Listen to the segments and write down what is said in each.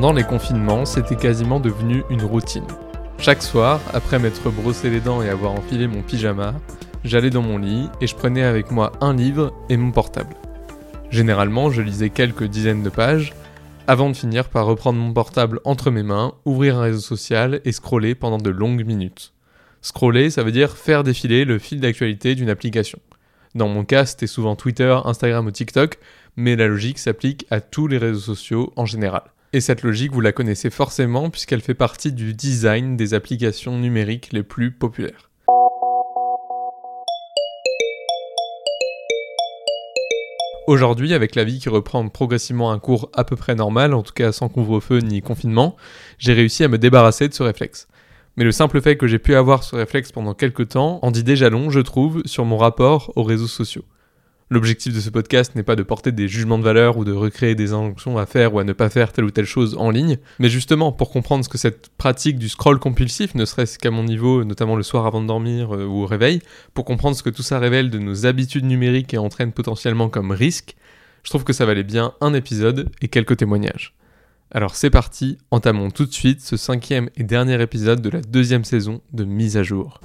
Pendant les confinements, c'était quasiment devenu une routine. Chaque soir, après m'être brossé les dents et avoir enfilé mon pyjama, j'allais dans mon lit et je prenais avec moi un livre et mon portable. Généralement, je lisais quelques dizaines de pages, avant de finir par reprendre mon portable entre mes mains, ouvrir un réseau social et scroller pendant de longues minutes. Scroller, ça veut dire faire défiler le fil d'actualité d'une application. Dans mon cas, c'était souvent Twitter, Instagram ou TikTok, mais la logique s'applique à tous les réseaux sociaux en général. Et cette logique, vous la connaissez forcément puisqu'elle fait partie du design des applications numériques les plus populaires. Aujourd'hui, avec la vie qui reprend progressivement un cours à peu près normal, en tout cas sans couvre-feu ni confinement, j'ai réussi à me débarrasser de ce réflexe. Mais le simple fait que j'ai pu avoir ce réflexe pendant quelques temps en dit déjà long, je trouve, sur mon rapport aux réseaux sociaux. L'objectif de ce podcast n'est pas de porter des jugements de valeur ou de recréer des injonctions à faire ou à ne pas faire telle ou telle chose en ligne, mais justement pour comprendre ce que cette pratique du scroll compulsif, ne serait-ce qu'à mon niveau, notamment le soir avant de dormir euh, ou au réveil, pour comprendre ce que tout ça révèle de nos habitudes numériques et entraîne potentiellement comme risque, je trouve que ça valait bien un épisode et quelques témoignages. Alors c'est parti, entamons tout de suite ce cinquième et dernier épisode de la deuxième saison de Mise à jour.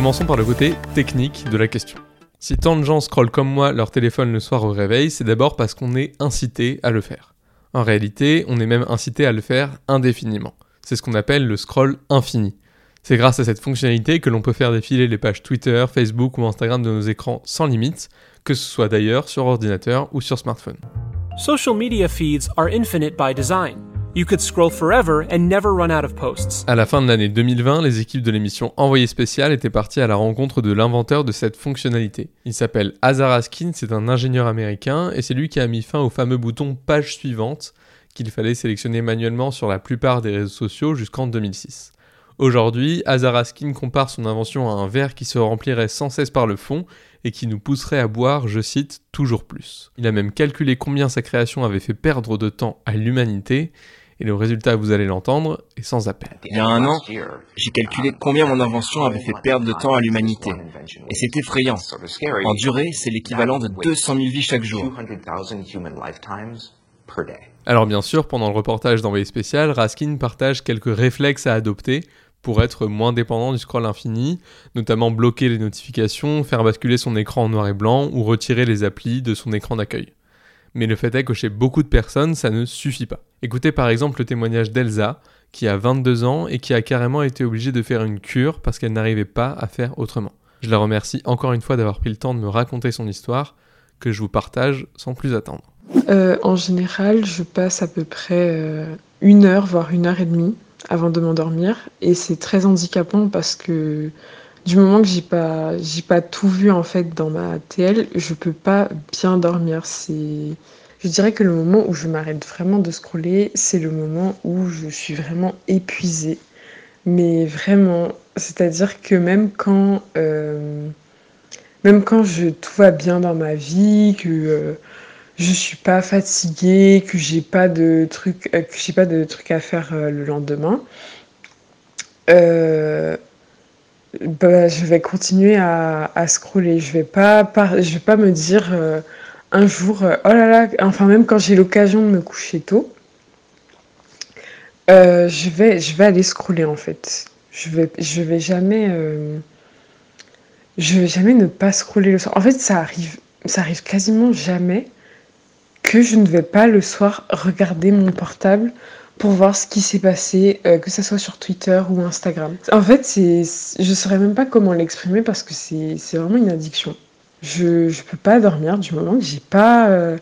Commençons par le côté technique de la question. Si tant de gens scrollent comme moi leur téléphone le soir au réveil, c'est d'abord parce qu'on est incité à le faire. En réalité, on est même incité à le faire indéfiniment. C'est ce qu'on appelle le scroll infini. C'est grâce à cette fonctionnalité que l'on peut faire défiler les pages Twitter, Facebook ou Instagram de nos écrans sans limite, que ce soit d'ailleurs sur ordinateur ou sur smartphone. Social media feeds are infinite by design. You could scroll forever and never run out of posts. À la fin de l'année 2020, les équipes de l'émission Envoyé spécial étaient parties à la rencontre de l'inventeur de cette fonctionnalité. Il s'appelle Hazar Askin, c'est un ingénieur américain et c'est lui qui a mis fin au fameux bouton page suivante qu'il fallait sélectionner manuellement sur la plupart des réseaux sociaux jusqu'en 2006. Aujourd'hui, Hazar Askin compare son invention à un verre qui se remplirait sans cesse par le fond et qui nous pousserait à boire, je cite, toujours plus. Il a même calculé combien sa création avait fait perdre de temps à l'humanité et le résultat, vous allez l'entendre, est sans appel. Il y a un an, j'ai calculé combien mon invention avait fait perdre de temps à l'humanité. Et c'est effrayant. En durée, c'est l'équivalent de 200 000 vies chaque jour. Alors bien sûr, pendant le reportage d'envoyé spécial, Raskin partage quelques réflexes à adopter pour être moins dépendant du scroll infini, notamment bloquer les notifications, faire basculer son écran en noir et blanc ou retirer les applis de son écran d'accueil mais le fait est que chez beaucoup de personnes, ça ne suffit pas. Écoutez par exemple le témoignage d'Elsa, qui a 22 ans et qui a carrément été obligée de faire une cure parce qu'elle n'arrivait pas à faire autrement. Je la remercie encore une fois d'avoir pris le temps de me raconter son histoire, que je vous partage sans plus attendre. Euh, en général, je passe à peu près euh, une heure, voire une heure et demie avant de m'endormir. Et c'est très handicapant parce que du moment que j'ai pas j'ai pas tout vu en fait dans ma TL, je peux pas bien dormir. C'est je dirais que le moment où je m'arrête vraiment de scroller, c'est le moment où je suis vraiment épuisée. Mais vraiment, c'est-à-dire que même quand euh, même quand je tout va bien dans ma vie, que euh, je suis pas fatiguée, que j'ai pas de trucs euh, que j'ai pas de trucs à faire le lendemain. Euh, bah, je vais continuer à, à, scroller. Je vais pas, je vais pas me dire euh, un jour, euh, oh là là, enfin même quand j'ai l'occasion de me coucher tôt, euh, je vais, je vais aller scroller en fait. Je vais, vais jamais, je vais jamais ne pas scroller le soir. En fait, ça arrive, ça arrive quasiment jamais que je ne vais pas le soir regarder mon portable pour voir ce qui s'est passé, euh, que ce soit sur Twitter ou Instagram. En fait, je ne saurais même pas comment l'exprimer parce que c'est, vraiment une addiction. Je ne peux pas dormir du moment que j'ai pas, euh,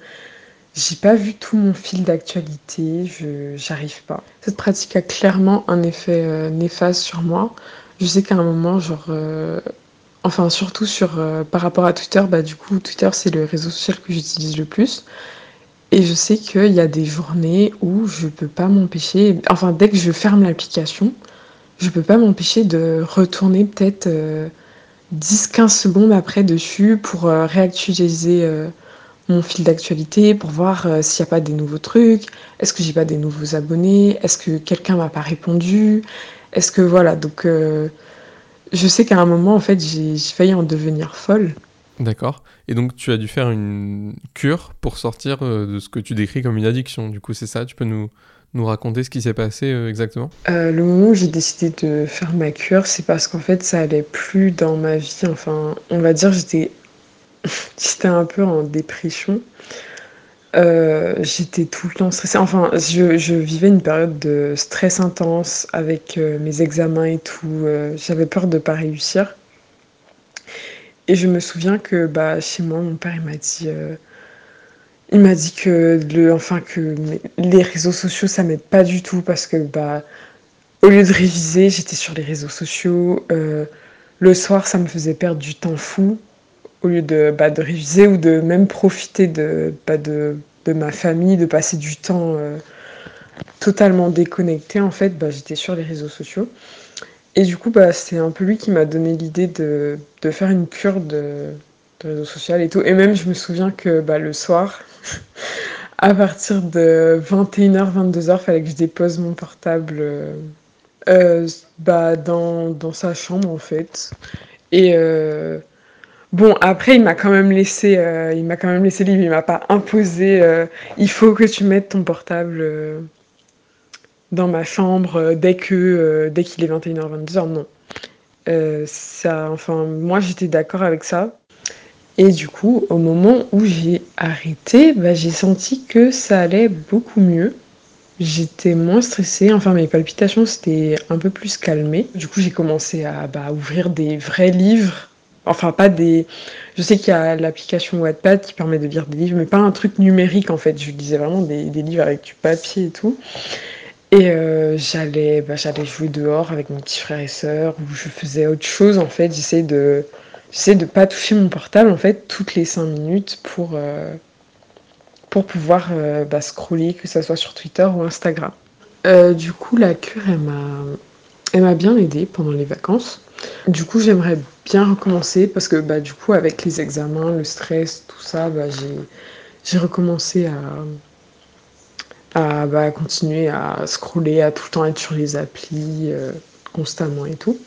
j'ai pas vu tout mon fil d'actualité, je j'arrive pas. Cette pratique a clairement un effet euh, néfaste sur moi. Je sais qu'à un moment, genre, enfin surtout sur par rapport à Twitter, bah du coup Twitter c'est le réseau social que j'utilise le plus. Et je sais qu'il y a des journées où je peux pas m'empêcher, enfin dès que je ferme l'application, je peux pas m'empêcher de retourner peut-être 10-15 euh, secondes après dessus pour euh, réactualiser euh, mon fil d'actualité pour voir euh, s'il n'y a pas des nouveaux trucs, est-ce que j'ai pas des nouveaux abonnés, est-ce que quelqu'un m'a pas répondu, est-ce que voilà, donc je sais qu'à un moment en fait j'ai failli en devenir folle. D'accord. Et donc tu as dû faire une cure pour sortir de ce que tu décris comme une addiction. Du coup, c'est ça? Tu peux nous, nous raconter ce qui s'est passé exactement? Le moment où j'ai décidé de faire ma cure, c'est parce qu'en fait ça allait plus dans ma vie. Enfin, on va dire j'étais j'étais un peu en dépression. Euh, j'étais tout le temps stressée. Enfin, je, vivais une période de stress intense avec euh, mes examens et tout. Euh, j'avais peur de pas réussir. Et je me souviens que bah, chez moi, mon père il m'a dit, il m'a dit que, enfin, que les réseaux sociaux ça m'aide pas du tout parce que bah, au lieu de réviser, j'étais sur les réseaux sociaux. le soir, ça me faisait perdre du temps fou au lieu de, bah, de réviser ou de même profiter de, bah, de, de, ma famille, de passer du temps euh, totalement déconnecté, en fait, bah, j'étais sur les réseaux sociaux. Et du coup, bah, c'est un peu lui qui m'a donné l'idée de, de, faire une cure de, de réseaux sociaux et tout. Et même, je me souviens que bah, le soir, à partir de 21h, 22h, il fallait que je dépose mon portable euh, euh, bah, dans, dans, sa chambre, en fait. Et euh, Bon, après, il m'a quand même laissé, euh, il m'a quand même laissé libre. Il m'a pas imposé. Il faut que tu mettes ton portable dans ma chambre dès que, dès qu'il est 21h, 22h. Non. ça, enfin, moi, j'étais d'accord avec ça. Et du coup, au moment où j'ai arrêté, bah, j'ai senti que ça allait beaucoup mieux. J'étais moins stressée, enfin mes palpitations s'étaient un peu plus calmées. Du coup, j'ai commencé à bah, ouvrir des vrais livres Enfin, pas des. Je sais qu'il y a l'application Wattpad qui permet de lire des livres, mais pas un truc numérique en fait. Je lisais vraiment des, livres avec du papier et tout. Et euh, j'allais, bah, j'allais jouer dehors avec mon petit frère et sœur, ou je faisais autre chose en fait. J'essayais de, j'essayais de pas toucher mon portable en fait toutes les cinq minutes pour, euh, pour pouvoir euh, bah, scroller, que ce soit sur Twitter ou Instagram. du coup, la cure, elle m'a, bien aidée pendant les vacances. Du coup, j'aimerais bien recommencer parce que bah, du coup, avec les examens, le stress, tout ça, bah, j'ai recommencé à, à bah, continuer à scroller, à tout le temps être sur les applis euh, constamment et tout.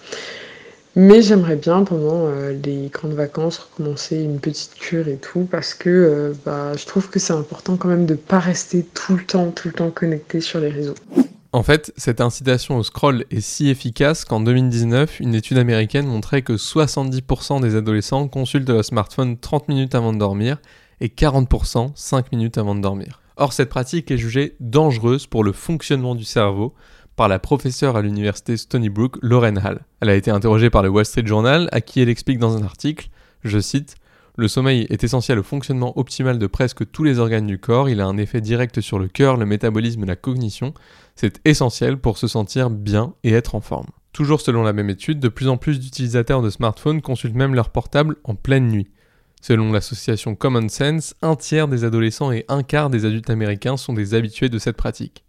Mais j'aimerais bien pendant euh, les grandes vacances recommencer une petite cure et tout parce que euh, bah, je trouve que c'est important quand même de pas rester tout le temps, tout le temps connecté sur les réseaux. En fait, cette incitation au scroll est si efficace qu'en 2019, une étude américaine montrait que 70% des adolescents consultent leur smartphone 30 minutes avant de dormir et 40% 5 minutes avant de dormir. Or, cette pratique est jugée dangereuse pour le fonctionnement du cerveau par la professeure à l'université Stony Brook, Lauren Hall. Elle a été interrogée par le Wall Street Journal, à qui elle explique dans un article, je cite, le sommeil est essentiel au fonctionnement optimal de presque tous les organes du corps, il a un effet direct sur le cœur, le métabolisme et la cognition, c'est essentiel pour se sentir bien et être en forme. Toujours selon la même étude, de plus en plus d'utilisateurs de smartphones consultent même leur portable en pleine nuit. Selon l'association Common Sense, un tiers des adolescents et un quart des adultes américains sont des habitués de cette pratique.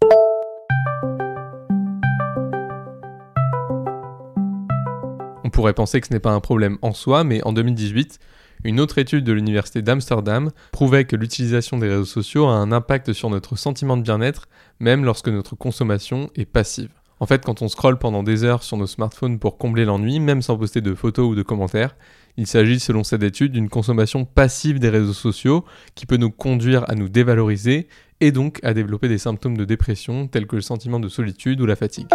Pourrait penser que ce n'est pas un problème en soi, mais en 2018, une autre étude de l'université d'Amsterdam prouvait que l'utilisation des réseaux sociaux a un impact sur notre sentiment de bien-être, même lorsque notre consommation est passive. En fait, quand on scrolle pendant des heures sur nos smartphones pour combler l'ennui, même sans poster de photos ou de commentaires, il s'agit, selon cette étude, d'une consommation passive des réseaux sociaux qui peut nous conduire à nous dévaloriser et donc à développer des symptômes de dépression tels que le sentiment de solitude ou la fatigue.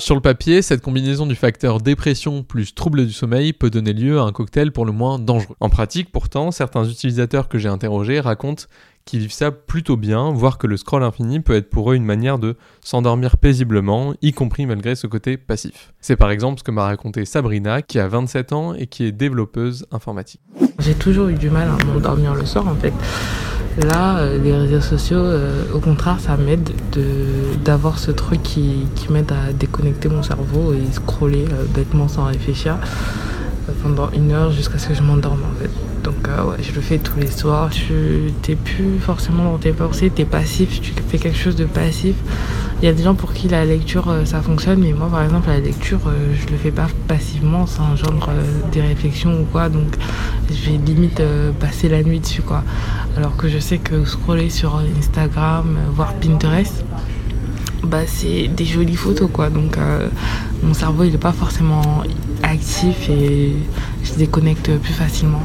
Sur le papier, cette combinaison du facteur dépression plus trouble du sommeil peut donner lieu à un cocktail pour le moins dangereux. En pratique, pourtant, certains utilisateurs que j'ai interrogés racontent qu'ils vivent ça plutôt bien, voire que le scroll infini peut être pour eux une manière de s'endormir paisiblement, y compris malgré ce côté passif. C'est par exemple ce que m'a raconté Sabrina, qui a 27 ans et qui est développeuse informatique. J'ai toujours eu du mal à m'endormir le soir en fait. Là, euh, les réseaux sociaux, euh, au contraire, ça m'aide d'avoir ce truc qui, m'aide à déconnecter mon cerveau et scroller euh, bêtement sans réfléchir pendant une heure jusqu'à ce que je m'endorme en fait. Donc ouais, je le fais tous les soirs. Tu n'es plus forcément dans tes pensées, tu es passif, tu fais quelque chose de passif Il y a des gens pour qui la lecture euh, ça fonctionne, mais moi par exemple la lecture euh, je le fais pas passivement, c'est un genre euh, des réflexions ou quoi, donc je vais limite passer la nuit dessus quoi. Alors que je sais que scroller sur Instagram, voire Pinterest, bah c'est des jolies photos quoi, donc mon cerveau il est pas forcément actif et je déconnecte plus facilement.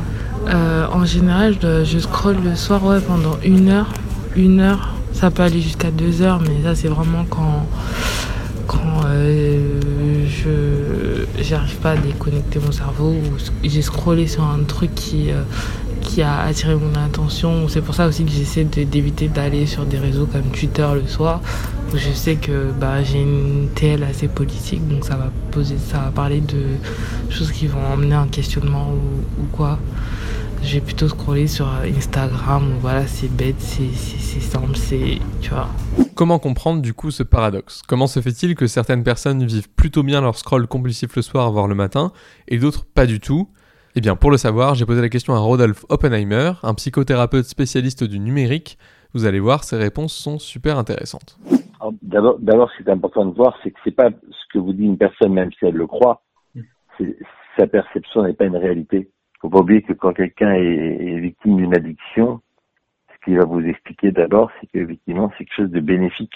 En général, je, scrolle le soir ouais, pendant une heure, une heure ça peut aller jusqu'à deux heures, mais ça c'est vraiment quand, quand euh, je j'arrive pas à déconnecter mon cerveau ou j'ai scrollé sur un truc qui, euh, qui a attiré mon attention. C'est pour ça aussi que j'essaie d'éviter d'aller sur des réseaux comme Twitter le soir, où je sais que bah, j'ai une TL assez politique, donc ça va poser, ça va parler de choses qui vont emmener un questionnement ou quoi. Je vais plutôt scroller sur Instagram, voilà, c'est bête, c'est simple, c'est. Tu vois. Comment comprendre du coup ce paradoxe? Comment se fait-il que certaines personnes vivent plutôt bien leur scroll compulsif le soir, voire le matin, et d'autres pas du tout? Eh bien, pour le savoir, j'ai posé la question à Rodolphe Oppenheimer, un psychothérapeute spécialiste du numérique. Vous allez voir, ses réponses sont super intéressantes. D'abord, ce qui est important de voir, c'est que c'est pas ce que vous dit une personne, même si elle le croit, sa perception n'est pas une réalité faut pas oublier que quand quelqu'un est, victime d'une addiction, ce qu'il va vous expliquer d'abord, c'est que effectivement c'est quelque chose de bénéfique.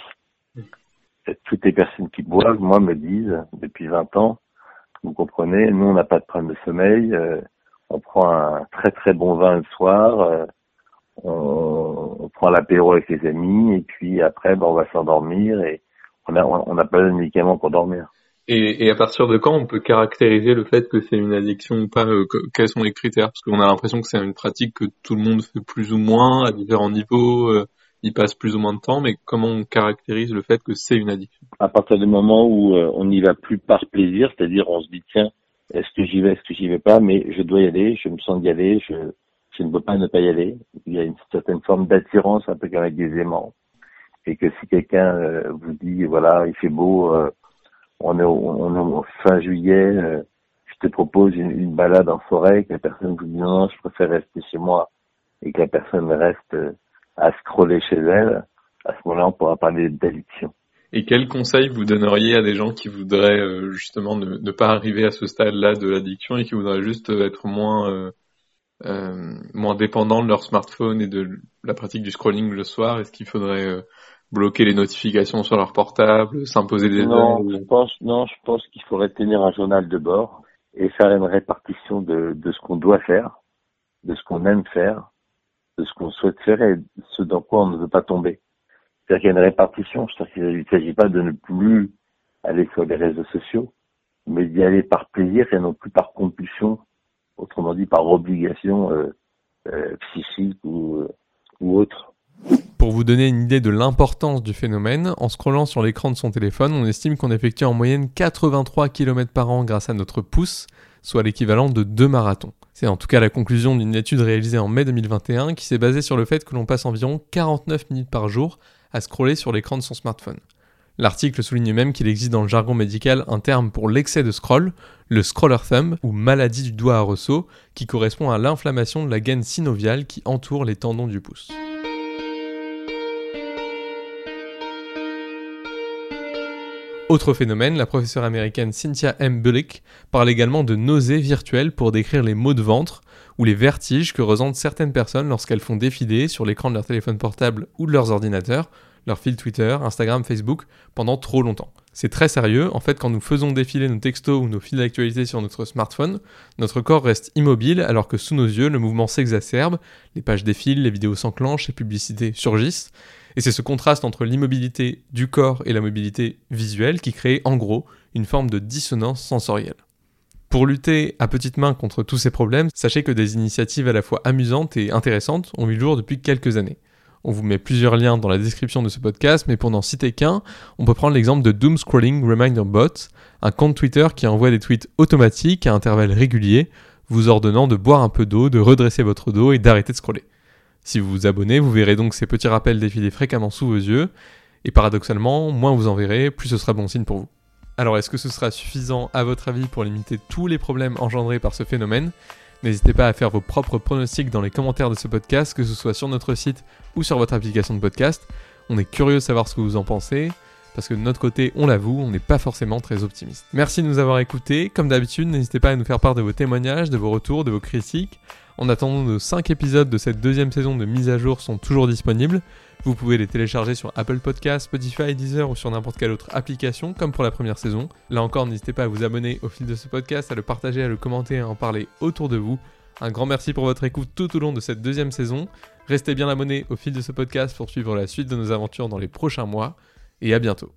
Toutes les personnes qui boivent, moi, me disent depuis 20 ans, vous comprenez, nous on n'a pas de problème de sommeil, euh, on prend un très très bon vin le soir, euh, on, prend l'apéro avec les amis et puis après ben, on va s'endormir et on n'a on a pas de médicaments pour dormir. Et, et, à partir de quand on peut caractériser le fait que c'est une addiction ou pas euh, Quels sont les critères? Parce qu'on a l'impression que c'est une pratique que tout le monde fait plus ou moins à différents niveaux, euh, il passe plus ou moins de temps, mais comment on caractérise le fait que c'est une addiction? À partir du moment où euh, on n'y va plus par plaisir, c'est-à-dire on se dit tiens, est-ce que j'y vais, est-ce que j'y vais pas, mais je dois y aller, je me sens d'y aller, je, je ne peux pas ne pas y aller. Il y a une certaine forme d'attirance, un peu comme avec des aimants. Et que si quelqu'un euh, vous dit voilà, il fait beau on est, au, fin juillet, euh, je te propose une, balade en forêt, que la personne vous dit non, je préfère rester chez moi, et que la personne reste euh, à scroller chez elle, à ce moment-là, on pourra parler d'addiction. Et quel conseil vous donneriez à des gens qui voudraient euh, justement ne, pas arriver à ce stade-là de l'addiction et qui voudraient juste être moins euh, moins dépendants de leur smartphone et de la pratique du scrolling le soir? Est-ce qu'il faudrait bloquer les notifications sur leur portable, s'imposer des non, je pense non, je pense qu'il faudrait tenir un journal de bord et faire une répartition de, de ce qu'on doit faire, de ce qu'on aime faire, de ce qu'on souhaite faire et ce dans quoi on ne veut pas tomber. C'est-à-dire qu'il y a une répartition. Il ne s'agit pas de ne plus aller sur les réseaux sociaux, mais d'y aller par plaisir et non plus par compulsion, autrement dit par obligation euh, euh, psychique ou, euh, ou autre. Pour vous donner une idée de l'importance du phénomène, en scrollant sur l'écran de son téléphone, on estime qu'on effectue en moyenne 83 km par an grâce à notre pouce, soit l'équivalent de deux marathons. C'est en tout cas la conclusion d'une étude réalisée en mai 2021 qui s'est basée sur le fait que l'on passe environ 49 minutes par jour à scroller sur l'écran de son smartphone. L'article souligne même qu'il existe dans le jargon médical un terme pour l'excès de scroll, le scroller thumb ou maladie du doigt à ressaut, qui correspond à l'inflammation de la gaine synoviale qui entoure les tendons du pouce. Autre phénomène, la professeure américaine Cynthia M. Bullock parle également de nausées virtuelles pour décrire les maux de ventre ou les vertiges que ressentent certaines personnes lorsqu'elles font défiler sur l'écran de leur téléphone portable ou de leurs ordinateurs leur fil Twitter, Instagram, Facebook pendant trop longtemps. C'est très sérieux, en fait quand nous faisons défiler nos textos ou nos fils d'actualité sur notre smartphone, notre corps reste immobile alors que sous nos yeux le mouvement s'exacerbe, les pages défilent, les vidéos s'enclenchent, les publicités surgissent, et c'est ce contraste entre l'immobilité du corps et la mobilité visuelle qui crée en gros une forme de dissonance sensorielle. Pour lutter à petites mains contre tous ces problèmes, sachez que des initiatives à la fois amusantes et intéressantes ont vu le jour depuis quelques années. On vous met plusieurs liens dans la description de ce podcast, mais pour n'en citer qu'un, on peut prendre l'exemple de Doom Scrolling Reminder Bot, un compte Twitter qui envoie des tweets automatiques à intervalles réguliers, vous ordonnant de boire un peu d'eau, de redresser votre dos et d'arrêter de scroller. Si vous vous abonnez, vous verrez donc ces petits rappels défiler fréquemment sous vos yeux, et paradoxalement, moins vous en verrez, plus ce sera bon signe pour vous. Alors est-ce que ce sera suffisant à votre avis pour limiter tous les problèmes engendrés par ce phénomène? N'hésitez pas à faire vos propres pronostics dans les commentaires de ce podcast, que ce soit sur notre site ou sur votre application de podcast. On est curieux de savoir ce que vous en pensez. parce que de notre côté, on l'avoue, on n'est pas forcément très optimiste. Merci de nous avoir écoutés. Comme d'habitude, n'hésitez pas à nous faire part de vos témoignages, de vos retours, de vos critiques. En attendant, nos 5 épisodes de cette deuxième saison de mise à jour sont toujours disponibles. Vous pouvez les télécharger sur Apple Podcasts, Spotify, Deezer ou sur n'importe quelle autre application, comme pour la première saison. Là encore, n'hésitez pas à vous abonner au fil de ce podcast, à le partager, à le commenter, et à en parler autour de vous. Un grand merci pour votre écoute tout au long de cette deuxième saison. Restez bien abonnés au fil de ce podcast pour suivre la suite de nos aventures dans les prochains mois. Et à bientôt.